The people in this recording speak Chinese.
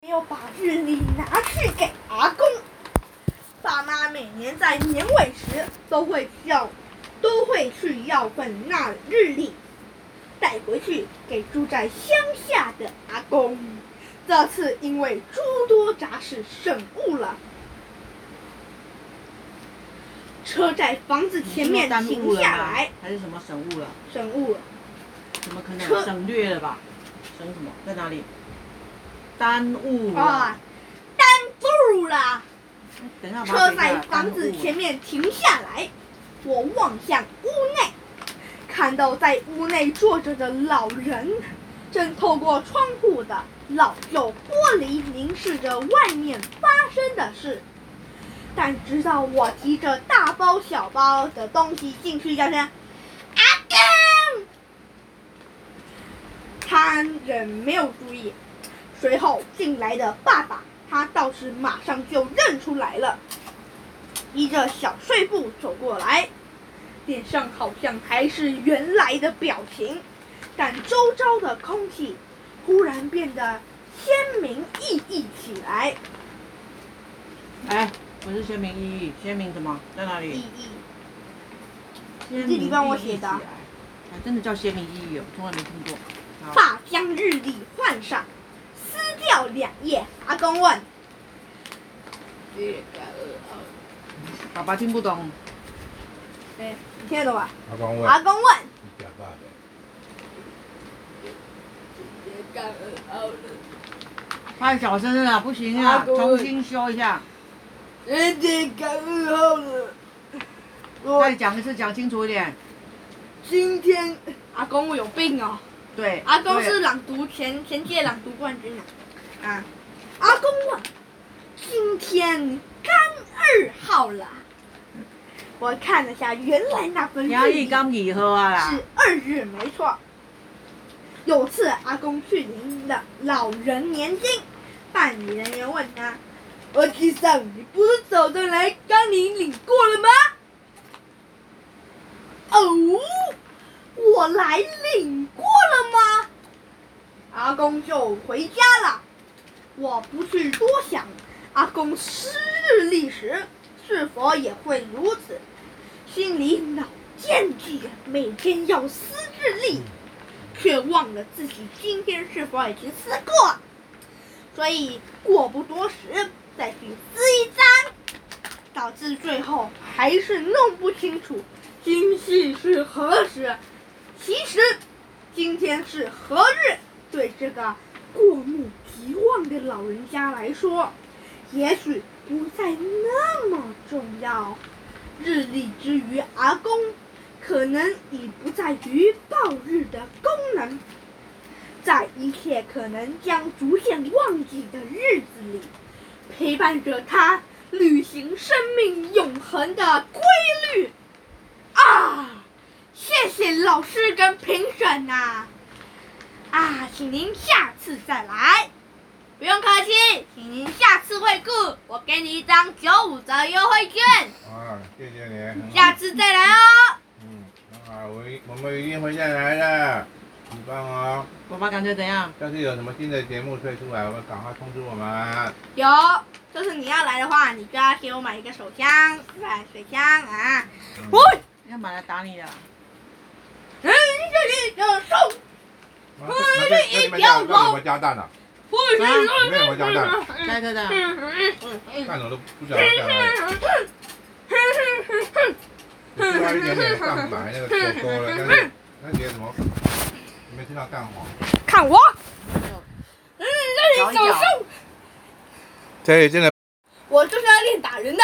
没有把日历拿去给阿公。爸妈每年在年尾时都会要，都会去要份那日历，带回去给住在乡下的阿公。这次因为诸多杂事省误了，车在房子前面停下来，还是什么省误了？省误了？怎么可能省略了吧？省什么？在哪里？耽误啊！耽误了。等下车在房子前面停下来，我望向屋内，看到在屋内坐着的老人，正透过窗户的老旧玻璃凝视着外面发生的事。但直到我提着大包小包的东西进去叫声“阿公”，他仍没有注意。随后进来的爸爸。他倒是马上就认出来了，依着小碎步走过来，脸上好像还是原来的表情，但周遭的空气忽然变得鲜明熠熠起来。哎，不是鲜明熠熠，鲜明什么？在哪里？熠熠。这你帮我写的。还真的叫鲜明熠熠哦，从来没听过。爸将日历换上。掉两页，阿公问：“爸爸听不懂。”“哎，你听得懂吧？”阿公问。阿公问。太小声了，不行啊，重新修一下。再讲一次，讲清楚一点。今天阿公有病哦。对。阿公是朗读前前届朗读冠军啊。啊，阿公问：“今天刚二号了。”我看了下原来那份日历，是二日没错。有次阿公去领的老人年金，办理人员问他：“我记上你不是早上来刚领领过了吗？”哦，我来领过了吗？阿公就回家了。我不去多想，阿公撕日历时是否也会如此，心里老惦记着每天要撕日历，却忘了自己今天是否已经撕过，所以过不多时再去撕一张，导致最后还是弄不清楚今夕是何时。其实今天是何日？对这个过目。即忘的老人家来说，也许不再那么重要。日历之于阿公，可能已不在于报日的功能，在一切可能将逐渐忘记的日子里，陪伴着他履行生命永恒的规律。啊，谢谢老师跟评审呐！啊，请您下次再来。不用客气，请您下次惠顾，我给你一张九五折优惠券。啊，谢谢你。下次再来哦。嗯，很好，我我们一定会再来的，很棒哦。爸爸感觉怎样？要是有什么新的节目推出来，我们赶快通知我们。有，就是你要来的话，你就要给我买一个手枪，来水枪啊。喂、嗯，要买来打你的。嗯，这里有送。那那你们家为什么加蛋呢？不是，里面有没有加蛋？在这的。蛋我都不晓得在哪里。只需要一点点蛋白，那个够够了。但是那些什么，没听到蛋黄。看我。嗯，这里手速。这里真的。我就是要练打人的。